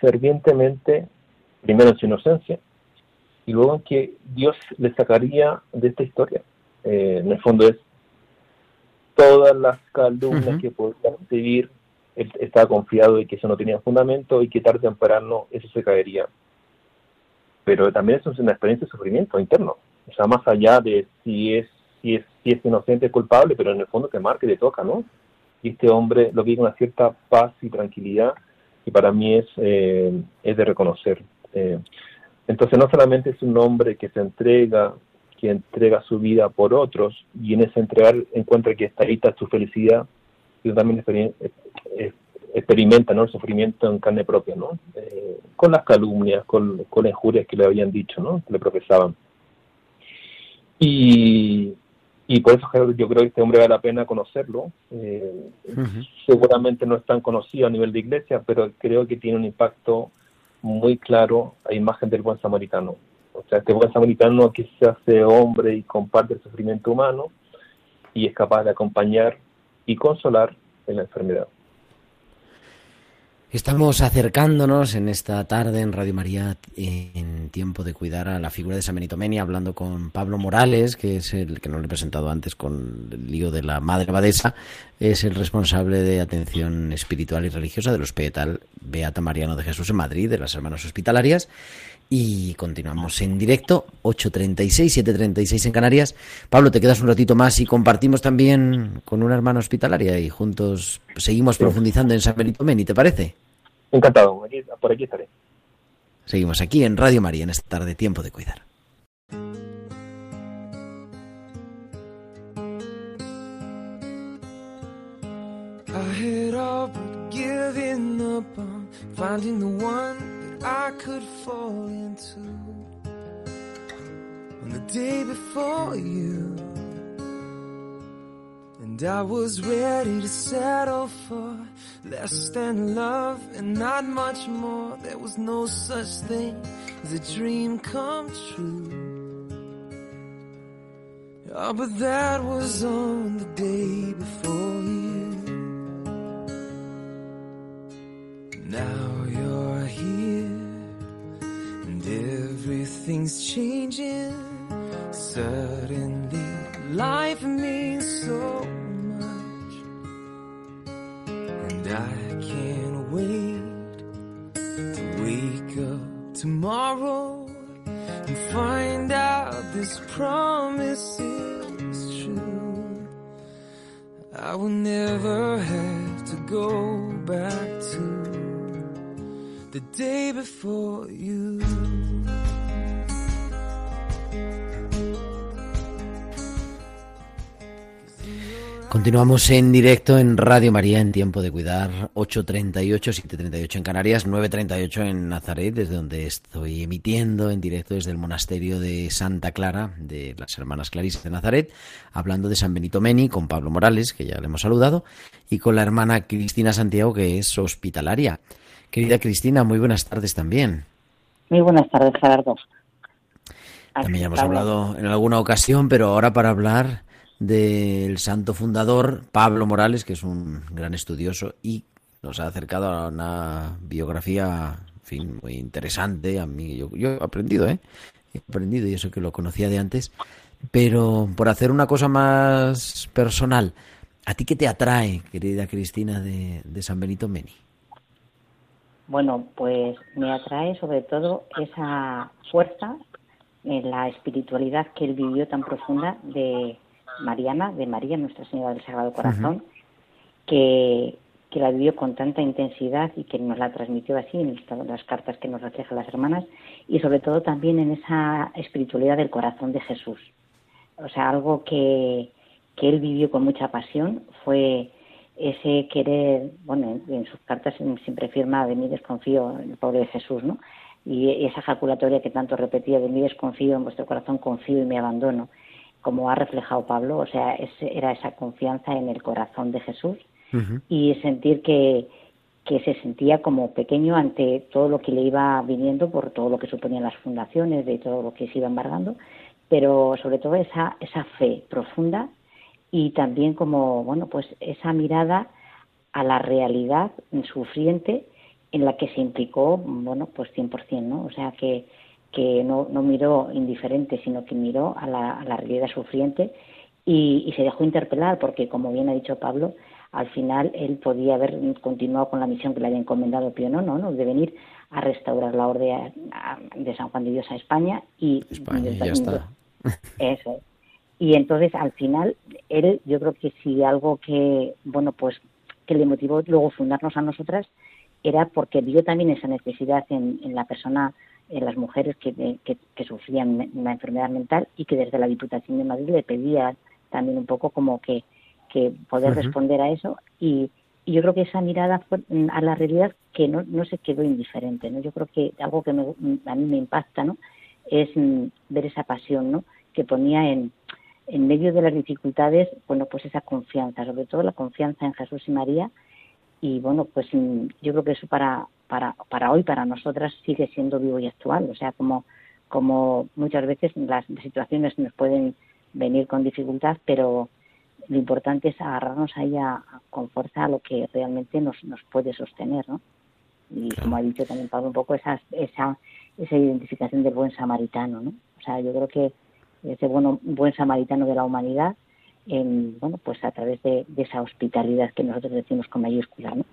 fervientemente, primero en su inocencia, y luego en que Dios le sacaría de esta historia. Eh, en el fondo es todas las calumnias que podían recibir él estaba confiado de que eso no tenía fundamento y que tarde o temprano eso se caería. Pero también eso es una experiencia de sufrimiento interno, o sea, más allá de si es, si es, si es inocente o culpable, pero en el fondo te marca y te toca, ¿no? Y este hombre lo vive con una cierta paz y tranquilidad y para mí es, eh, es de reconocer. Eh, entonces no solamente es un hombre que se entrega, que entrega su vida por otros y en ese entregar encuentra que está ahí está su felicidad, sino también eh, experimenta ¿no? el sufrimiento en carne propia, ¿no? Con las calumnias, con, con las injurias que le habían dicho, ¿no? que le profesaban. Y, y por eso yo creo que este hombre vale la pena conocerlo. Eh, seguramente no es tan conocido a nivel de iglesia, pero creo que tiene un impacto muy claro a imagen del buen samaritano. O sea, este buen samaritano que se hace hombre y comparte el sufrimiento humano y es capaz de acompañar y consolar en la enfermedad. Estamos acercándonos en esta tarde en Radio María en tiempo de cuidar a la figura de San Benito Meni, hablando con Pablo Morales, que es el que no le he presentado antes con el lío de la Madre Abadesa, es el responsable de atención espiritual y religiosa del Hospital Beata Mariano de Jesús en Madrid, de las Hermanas Hospitalarias. Y continuamos en directo, 8.36, 7.36 en Canarias. Pablo, te quedas un ratito más y compartimos también con una hermana hospitalaria y juntos seguimos profundizando en San Benito Meni, ¿te parece? Encantado, aquí- por aquí estaré. Seguimos aquí en Radio María en esta tarde, tiempo de cuidar. I I could fall into. On the day before you, and I was ready to settle for less than love and not much more. There was no such thing as a dream come true. Oh, but that was on the day before you. Now you're here, everything's changing. Suddenly, life means so much, and I can't wait to wake up tomorrow and find out this promise is true. I will never have to go back to the day before you. Continuamos en directo en Radio María en tiempo de cuidar 8.38, 7.38 en Canarias, 9.38 en Nazaret, desde donde estoy emitiendo en directo desde el monasterio de Santa Clara de las Hermanas Clarisas de Nazaret, hablando de San Benito Meni con Pablo Morales, que ya le hemos saludado, y con la hermana Cristina Santiago, que es hospitalaria. Querida Cristina, muy buenas tardes también. Muy buenas tardes, Gerardo. También ya hemos hablado en alguna ocasión, pero ahora para hablar del santo fundador Pablo Morales, que es un gran estudioso y nos ha acercado a una biografía, fin, muy interesante. A mí, yo, yo he aprendido, ¿eh? He aprendido y eso que lo conocía de antes. Pero por hacer una cosa más personal, ¿a ti qué te atrae, querida Cristina, de, de San Benito Meni? Bueno, pues me atrae sobre todo esa fuerza en la espiritualidad que él vivió tan profunda de Mariana, de María, Nuestra Señora del Sagrado Corazón, que, que la vivió con tanta intensidad y que nos la transmitió así en las cartas que nos reflejan las hermanas, y sobre todo también en esa espiritualidad del corazón de Jesús. O sea, algo que, que él vivió con mucha pasión fue ese querer, bueno, en, en sus cartas siempre firma de mí desconfío en el pobre de Jesús, ¿no? Y esa ejaculatoria que tanto repetía de mí desconfío, en vuestro corazón confío y me abandono, como ha reflejado Pablo, o sea, ese- era esa confianza en el corazón de Jesús y sentir que, que se sentía como pequeño ante todo lo que le iba viniendo por todo lo que suponían las fundaciones, de todo lo que se iba embargando, pero sobre todo esa, esa fe profunda y también como, bueno, pues esa mirada a la realidad sufriente en la que se implicó, bueno, pues 100%, ¿no? O sea, que, que no, no miró indiferente, sino que miró a la, a la realidad sufriente y, y se dejó interpelar, porque como bien ha dicho Pablo, al final él podía haber continuado con la misión que le había encomendado Pío no, no, de venir a restaurar la orden de San Juan de Dios a España y España, ya está. Eso. Y entonces al final él, yo creo que si algo que, bueno, pues que le motivó luego fundarnos a nosotras era porque vio también esa necesidad en, en la persona, en las mujeres que, que, sufrían una enfermedad mental y que desde la Diputación de Madrid le pedía también un poco como que, que poder responder a eso y, y, yo creo que esa mirada a la realidad que no, no se quedó indiferente, ¿no? Yo creo que algo que a mí me impacta, ¿no? Es mm, ver esa pasión, ¿no? Que ponía en, en medio de las dificultades, bueno, pues esa confianza, sobre todo la confianza en Jesús y María. Y bueno, pues mm, yo creo que eso para, para, para hoy, para nosotras, sigue siendo vivo y actual. O sea, como, como muchas veces las situaciones nos pueden venir con dificultad, pero lo importante es agarrarnos ahí con fuerza a lo que realmente nos, nos puede sostener, ¿no? Y como ha dicho también Pablo, un poco esa, esa, esa identificación del buen samaritano, ¿no? O sea, yo creo que ese bueno, buen samaritano de la humanidad, en, bueno, pues a través de, esa hospitalidad que nosotros decimos con mayúscula, ¿no?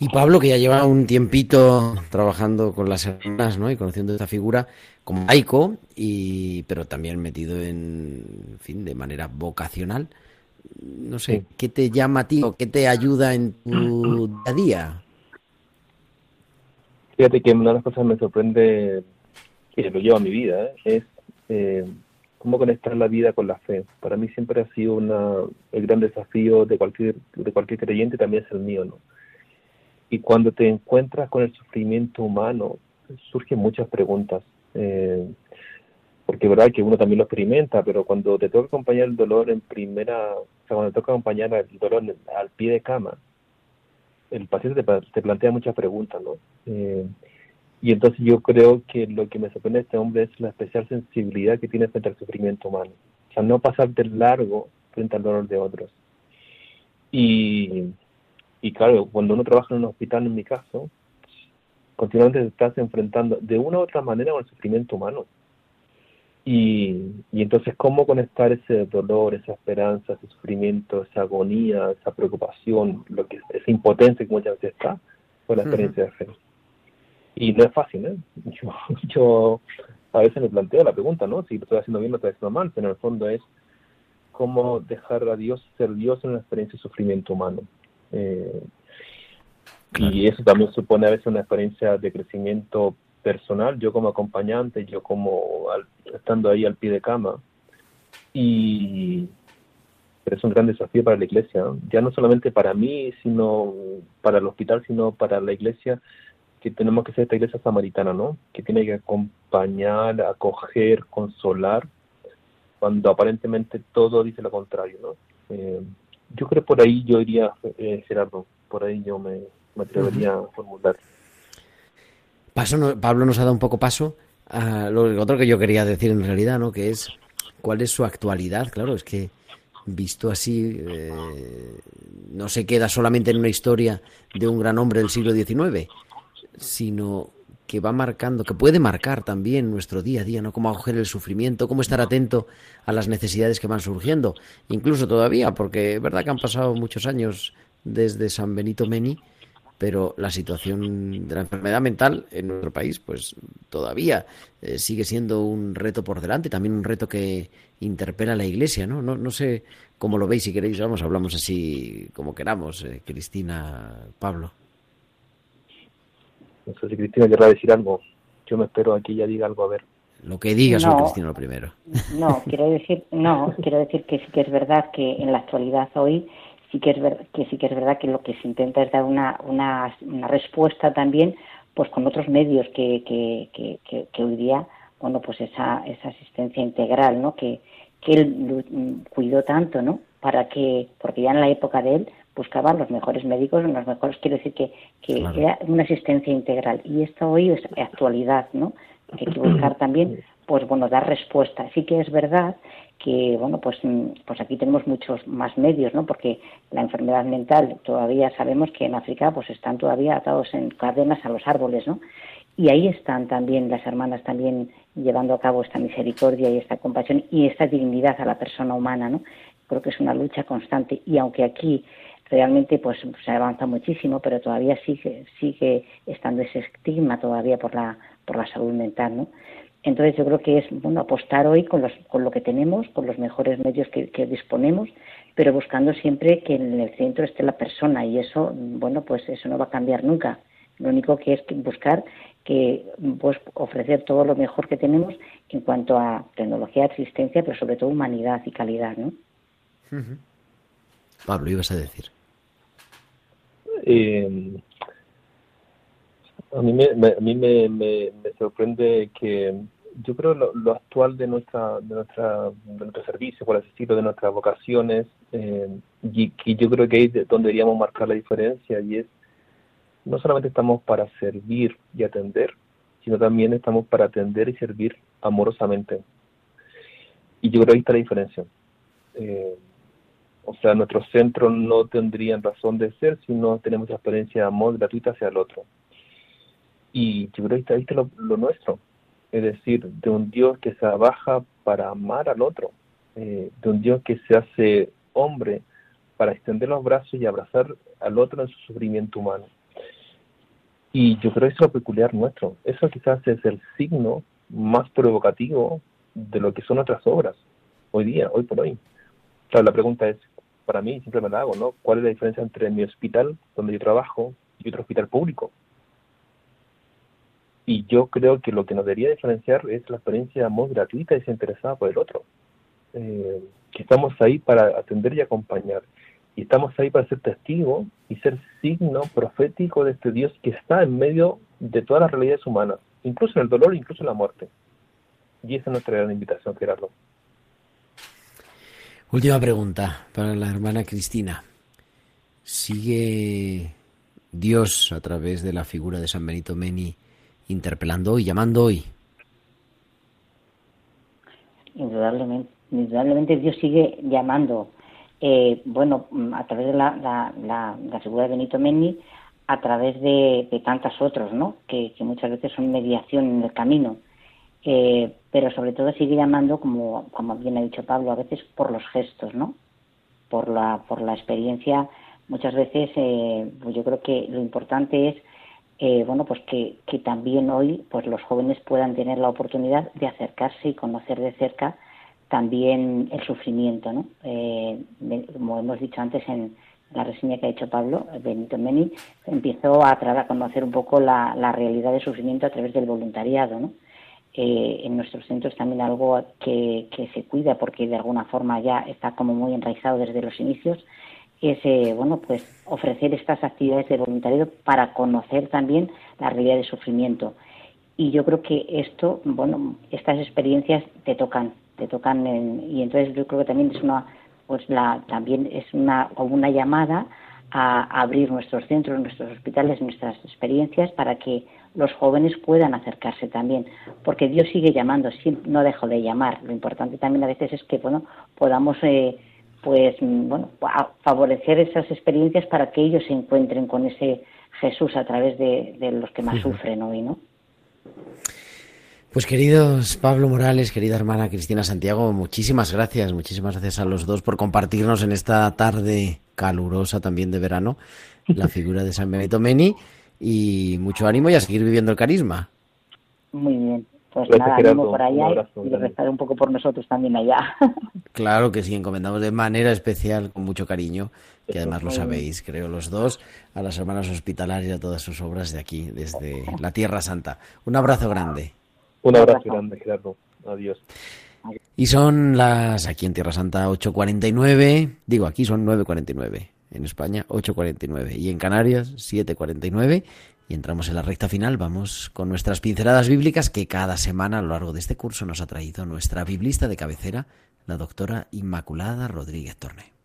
Y Pablo, que ya lleva un tiempito trabajando con las hermanas, ¿no? Y conociendo esta figura como laico, y, pero también metido en, fin, de manera vocacional. No sé, ¿qué te llama a ti o qué te ayuda en tu día a día? Fíjate que una de las cosas que me sorprende, que lo lleva a mi vida, ¿eh? es eh, cómo conectar la vida con la fe. Para mí siempre ha sido una, el gran desafío de cualquier, de cualquier creyente, también es el mío, ¿no? Y cuando te encuentras con el sufrimiento humano, surgen muchas preguntas. Eh, porque es verdad que uno también lo experimenta, pero cuando te toca acompañar el dolor en primera, o sea, cuando te toca acompañar el dolor al pie de cama, el paciente te, te plantea muchas preguntas, ¿no? Eh, y entonces yo creo que lo que me sorprende de este hombre es la especial sensibilidad que tiene frente al sufrimiento humano. O sea, no pasar de largo frente al dolor de otros. Y, y claro, cuando uno trabaja en un hospital, en mi caso, continuamente te estás enfrentando de una u otra manera con el sufrimiento humano. Y, y entonces, ¿cómo conectar ese dolor, esa esperanza, ese sufrimiento, esa agonía, esa preocupación, lo que esa impotencia que muchas veces está, con la experiencia de fe? Y no es fácil, ¿eh? Yo, yo a veces me planteo la pregunta, ¿no? Si lo estoy haciendo bien o lo estoy haciendo mal, pero en el fondo es cómo dejar a Dios ser Dios en una experiencia de sufrimiento humano. Eh, y eso también supone a veces una experiencia de crecimiento personal, yo como acompañante, yo como estando ahí al pie de cama. Y es un gran desafío para la iglesia, ya no solamente para mí, sino para el hospital, sino para la iglesia que tenemos que ser esta iglesia samaritana, ¿no? Que tiene que acompañar, acoger, consolar, cuando aparentemente todo dice lo contrario, ¿no? Eh, yo creo por ahí yo iría, eh, Gerardo, por ahí yo me, atrevería a formular. Paso, Pablo nos ha dado un poco paso a lo otro que yo quería decir en realidad, ¿no? Que es cuál es su actualidad, claro, es que visto así, eh, no se queda solamente en una historia de un gran hombre del siglo XIX, sino que va marcando, que puede marcar también nuestro día a día, ¿no? Cómo acoger el sufrimiento, cómo estar atento a las necesidades que van surgiendo, incluso todavía, porque es verdad que han pasado muchos años desde San Benito Meni, pero la situación de la enfermedad mental en nuestro país, pues todavía eh, sigue siendo un reto por delante, también un reto que interpela a la Iglesia, ¿no? No, no sé cómo lo veis, si queréis, vamos, hablamos así como queramos, eh, Cristina, Pablo. No sé si Cristina querrá decir algo. Yo me espero aquí ya diga algo a ver. Lo que digas, no, Cristina, lo primero. No, quiero decir, no, quiero decir que sí que es verdad que en la actualidad hoy sí que es ver, que sí que es verdad que lo que se intenta es dar una, una, una respuesta también, pues con otros medios que, que, que, que, hoy día, bueno, pues esa, esa asistencia integral, ¿no? Que, que él cuidó tanto, ¿no? Para que, porque ya en la época de él, buscaban los mejores médicos, los mejores, quiero decir que, que era una asistencia integral. Y esto hoy es actualidad, ¿no? Que hay que buscar también, pues bueno, dar respuesta. Sí que es verdad que, bueno, pues, mm, pues aquí tenemos muchos más medios, ¿no? Porque la enfermedad mental todavía sabemos que en África pues están todavía atados en cadenas a los árboles, ¿no? Y ahí están también las hermanas también llevando a cabo esta misericordia y esta compasión y esta dignidad a la persona humana, ¿no? creo que es una lucha constante y aunque aquí realmente pues se avanza muchísimo, pero todavía sigue sigue estando ese estigma todavía por la por la salud mental, ¿no? Entonces yo creo que es bueno apostar hoy con, los, con lo que tenemos, con los mejores medios que, disponemos, pero buscando siempre que en el centro esté la persona y eso bueno pues eso no va a cambiar nunca. Lo único que es buscar que pues ofrecer todo lo mejor que tenemos en cuanto a tecnología, existencia, pero sobre todo humanidad y calidad, ¿no? Pablo, ibas a decir. Eh, a mí me, a mí me, me, sorprende que yo creo lo, actual de nuestra de nuestra de nuestro servicio, por así decirlo, de nuestras vocaciones, eh, y que yo creo que es donde deberíamos marcar la diferencia y es no solamente estamos para servir y atender, sino también estamos para atender y servir amorosamente. Y yo creo que ahí está la diferencia. Eh, o sea, nuestros centros no tendrían razón de ser si no tenemos experiencia de amor gratuita hacia el otro. Y yo creo que ahí está lo, nuestro, es decir, de un Dios que se abaja para amar al otro, eh, de un Dios que se hace hombre para extender los brazos y abrazar al otro en su sufrimiento humano. Y yo creo que eso es lo peculiar nuestro. Eso quizás es el signo más provocativo de lo que son nuestras obras hoy día, hoy por hoy. Claro, la pregunta es, para mí, siempre me la hago, ¿no? ¿Cuál es la diferencia entre mi hospital, donde yo trabajo, y otro hospital público? Y yo creo que lo que nos debería diferenciar es la experiencia amor gratuita y desinteresada por el otro. Eh, que estamos ahí para atender y acompañar. Y estamos ahí para ser testigos y ser signo profético de este Dios que está en medio de todas las realidades humanas, incluso en el dolor, incluso en la muerte. Y esa es nuestra gran invitación, Gerardo. Última pregunta para la hermana Cristina. ¿Sigue Dios a través de la figura de San Benito Meni interpelando hoy, llamando hoy? Indudablemente, indudablemente Dios sigue llamando. Eh, bueno, a través de la, la, figura de Benito Meni, a través de, tantas otros, ¿no? Que, muchas veces son mediación en el camino. Eh, pero sobre todo sigue llamando, como, como bien ha dicho Pablo, a veces por los gestos, ¿no? Por la, por la experiencia. Muchas veces, eh, pues yo creo que lo importante es eh, bueno, pues que, que, también hoy pues los jóvenes puedan tener la oportunidad de acercarse y conocer de cerca también el sufrimiento, ¿no? Eh, como hemos dicho antes en la reseña que ha hecho Pablo, Benito Meni, empezó a, a conocer un poco la, la, realidad del sufrimiento a través del voluntariado, ¿no? Eh, en nuestros centros también algo que, que se cuida porque de alguna forma ya está como muy enraizado desde los inicios es eh, bueno pues ofrecer estas actividades de voluntariado para conocer también la realidad de sufrimiento. Y yo creo que esto bueno estas experiencias te tocan te tocan y entonces yo creo que también es una pues la también es una una llamada a abrir nuestros centros nuestros hospitales nuestras experiencias para que los jóvenes puedan acercarse también porque Dios sigue llamando no dejo de llamar. Lo importante también a veces es que bueno podamos eh, pues bueno, favorecer esas experiencias para que ellos se encuentren con ese Jesús a través de, los que más sufren hoy, ¿no? Pues queridos Pablo Morales, querida hermana Cristina Santiago, muchísimas gracias, muchísimas gracias a los dos por compartirnos en esta tarde calurosa también de verano la figura de San Benito Meni y mucho ánimo y a seguir viviendo el carisma. Muy bien. Pues nada, ánimo por allá y rezar un poco por nosotros también allá. Claro que sí, encomendamos de manera especial, con mucho cariño, que además lo sabéis, creo los dos, a las hermanas hospitalarias y a todas sus obras de aquí, desde la Tierra Santa. Un abrazo grande. Un abrazo grande, Gerardo. Adiós. Y son las, aquí en Tierra Santa, 8.49, digo, aquí son 9.49, en España 8.49 y en Canarias 7.49 y entramos en la recta final, vamos con nuestras pinceladas bíblicas que cada semana a lo largo de este curso nos ha traído nuestra biblista de cabecera, la doctora Inmaculada Rodríguez Torné.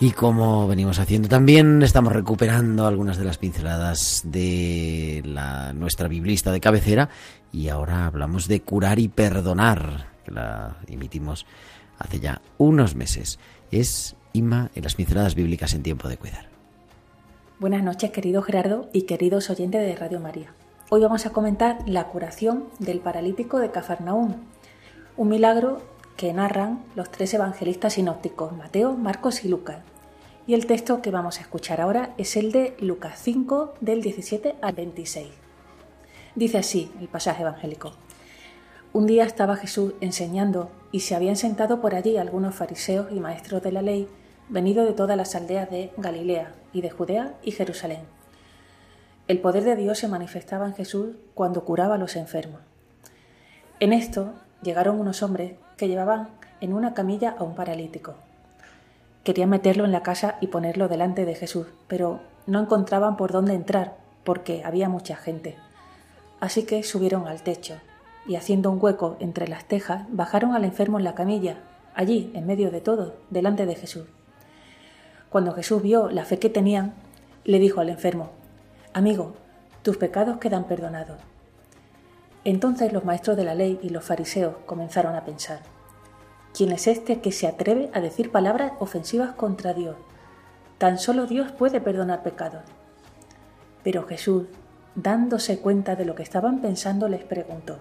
Y como venimos haciendo también, estamos recuperando algunas de las pinceladas de la, nuestra biblista de cabecera y ahora hablamos de curar y perdonar, que la emitimos hace ya unos meses. Es Ima en las pinceladas bíblicas en tiempo de cuidar. Buenas noches, querido Gerardo y queridos oyentes de Radio María. Hoy vamos a comentar la curación del paralítico de Cafarnaúm, un milagro que narran los tres evangelistas sinópticos, Mateo, Marcos y Lucas. Y el texto que vamos a escuchar ahora es el de Lucas 5, del 17 al 26. Dice así el pasaje evangélico. Un día estaba Jesús enseñando y se habían sentado por allí algunos fariseos y maestros de la ley, venidos de todas las aldeas de Galilea y de Judea y Jerusalén. El poder de Dios se manifestaba en Jesús cuando curaba a los enfermos. En esto llegaron unos hombres que llevaban en una camilla a un paralítico. Querían meterlo en la casa y ponerlo delante de Jesús, pero no encontraban por dónde entrar porque había mucha gente. Así que subieron al techo y haciendo un hueco entre las tejas, bajaron al enfermo en la camilla, allí, en medio de todo, delante de Jesús. Cuando Jesús vio la fe que tenían, le dijo al enfermo, Amigo, tus pecados quedan perdonados. Entonces los maestros de la ley y los fariseos comenzaron a pensar, ¿quién es este que se atreve a decir palabras ofensivas contra Dios? Tan solo Dios puede perdonar pecados. Pero Jesús, dándose cuenta de lo que estaban pensando, les preguntó,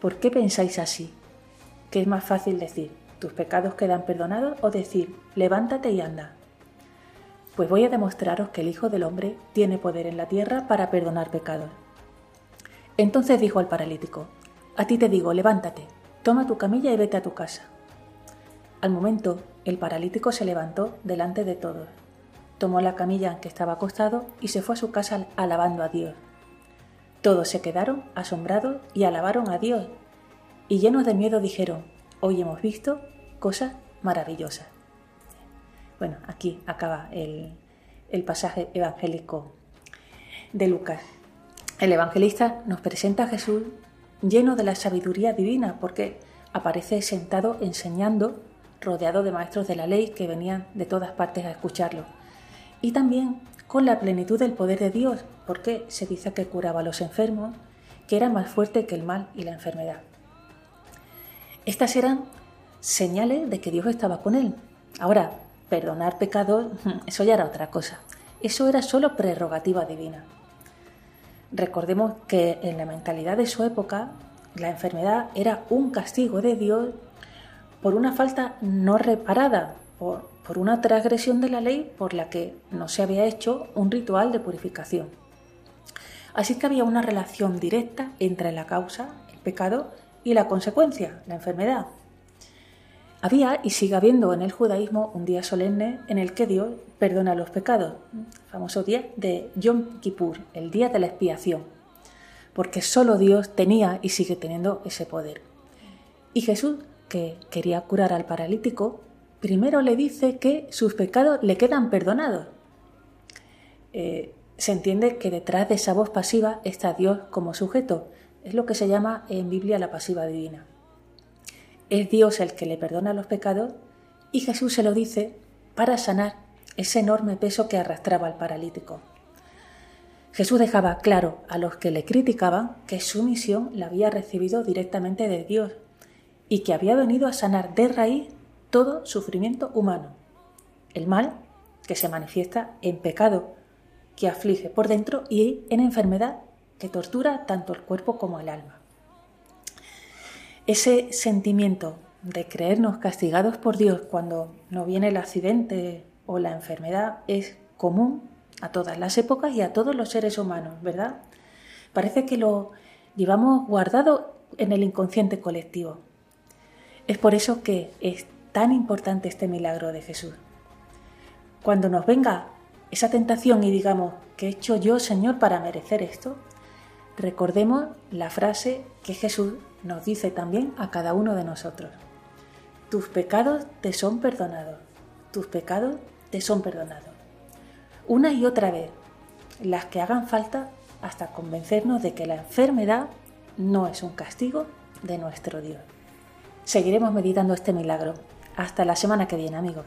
¿por qué pensáis así? ¿Qué es más fácil decir, tus pecados quedan perdonados o decir, levántate y anda? Pues voy a demostraros que el Hijo del Hombre tiene poder en la tierra para perdonar pecados. Entonces dijo al paralítico, A ti te digo, levántate, toma tu camilla y vete a tu casa. Al momento, el paralítico se levantó delante de todos, tomó la camilla en que estaba acostado y se fue a su casa alabando a Dios. Todos se quedaron asombrados y alabaron a Dios, y llenos de miedo dijeron, hoy hemos visto cosas maravillosas. Bueno, aquí acaba el, el pasaje evangélico de Lucas. El evangelista nos presenta a Jesús lleno de la sabiduría divina porque aparece sentado enseñando, rodeado de maestros de la ley que venían de todas partes a escucharlo. Y también con la plenitud del poder de Dios, porque se dice que curaba a los enfermos, que era más fuerte que el mal y la enfermedad. Estas eran señales de que Dios estaba con él. Ahora, perdonar pecados, eso ya era otra cosa. Eso era solo prerrogativa divina. Recordemos que en la mentalidad de su época la enfermedad era un castigo de Dios por una falta no reparada, por, por, una transgresión de la ley por la que no se había hecho un ritual de purificación. Así que había una relación directa entre la causa, el pecado, y la consecuencia, la enfermedad. Había y sigue habiendo en el judaísmo un día solemne en el que Dios perdona los pecados, el famoso día de Yom Kippur, el día de la expiación, porque solo Dios tenía y sigue teniendo ese poder. Y Jesús, que quería curar al paralítico, primero le dice que sus pecados le quedan perdonados. Eh, se entiende que detrás de esa voz pasiva está Dios como sujeto. Es lo que se llama en Biblia la pasiva divina. Es Dios el que le perdona los pecados y Jesús se lo dice para sanar ese enorme peso que arrastraba al paralítico. Jesús dejaba claro a los que le criticaban que su misión la había recibido directamente de Dios y que había venido a sanar de raíz todo sufrimiento humano, el mal que se manifiesta en pecado, que aflige por dentro y en enfermedad que tortura tanto el cuerpo como el alma. Ese sentimiento de creernos castigados por Dios cuando no viene el accidente o la enfermedad es común a todas las épocas y a todos los seres humanos, ¿verdad? Parece que lo llevamos guardado en el inconsciente colectivo. Es por eso que es tan importante este milagro de Jesús. Cuando nos venga esa tentación y digamos, ¿qué he hecho yo, Señor, para merecer esto? Recordemos la frase que Jesús nos dice también a cada uno de nosotros. Tus pecados te son perdonados. Tus pecados te son perdonados. Una y otra vez, las que hagan falta hasta convencernos de que la enfermedad no es un castigo de nuestro Dios. Seguiremos meditando este milagro. Hasta la semana que viene, amigos.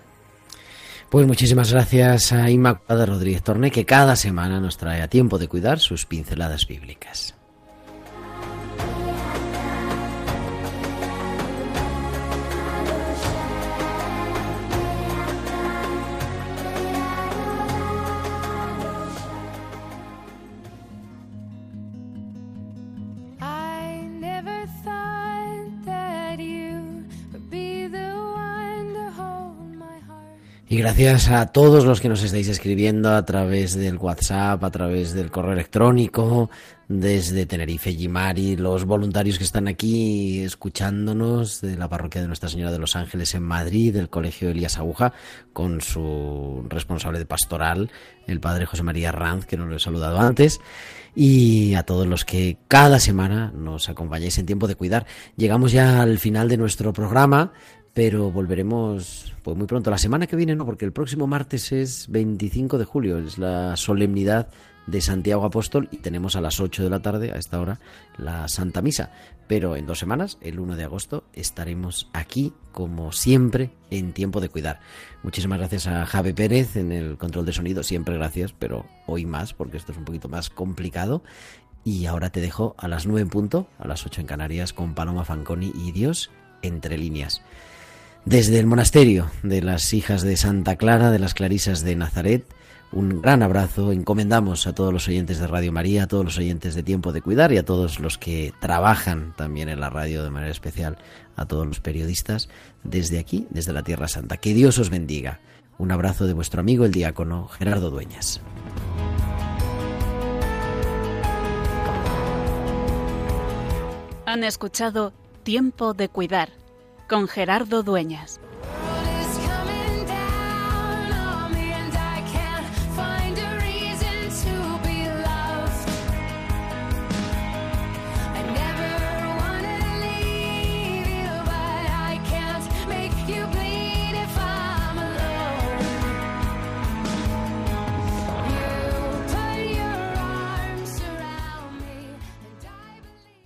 Pues muchísimas gracias a Inmaculada Rodríguez Torné, que cada semana nos trae a tiempo de cuidar sus pinceladas bíblicas. Gracias a todos los que nos estáis escribiendo a través del WhatsApp, a través del correo electrónico, desde Tenerife, Gimari, los voluntarios que están aquí escuchándonos de la parroquia de Nuestra Señora de los Ángeles en Madrid, del Colegio Elías Aguja, con su responsable de pastoral, el padre José María Ranz, que nos lo he saludado antes, y a todos los que cada semana nos acompañáis en tiempo de cuidar. Llegamos ya al final de nuestro programa pero volveremos pues muy pronto. La semana que viene no, porque el próximo martes es 25 de julio, es la solemnidad de Santiago Apóstol y tenemos a las 8 de la tarde, a esta hora, la Santa Misa. Pero en dos semanas, el 1 de agosto, estaremos aquí, como siempre, en tiempo de cuidar. Muchísimas gracias a Javi Pérez en el control de sonido, siempre gracias, pero hoy más, porque esto es un poquito más complicado. Y ahora te dejo a las 9 en punto, a las 8 en Canarias, con Paloma Fanconi y Dios entre líneas. Desde el monasterio de las hijas de Santa Clara, de las Clarisas de Nazaret, un gran abrazo. Encomendamos a todos los oyentes de Radio María, a todos los oyentes de Tiempo de Cuidar y a todos los que trabajan también en la radio de manera especial, a todos los periodistas, desde aquí, desde la Tierra Santa. Que Dios os bendiga. Un abrazo de vuestro amigo el diácono Gerardo Dueñas. Han escuchado Tiempo de Cuidar con Gerardo Dueñas.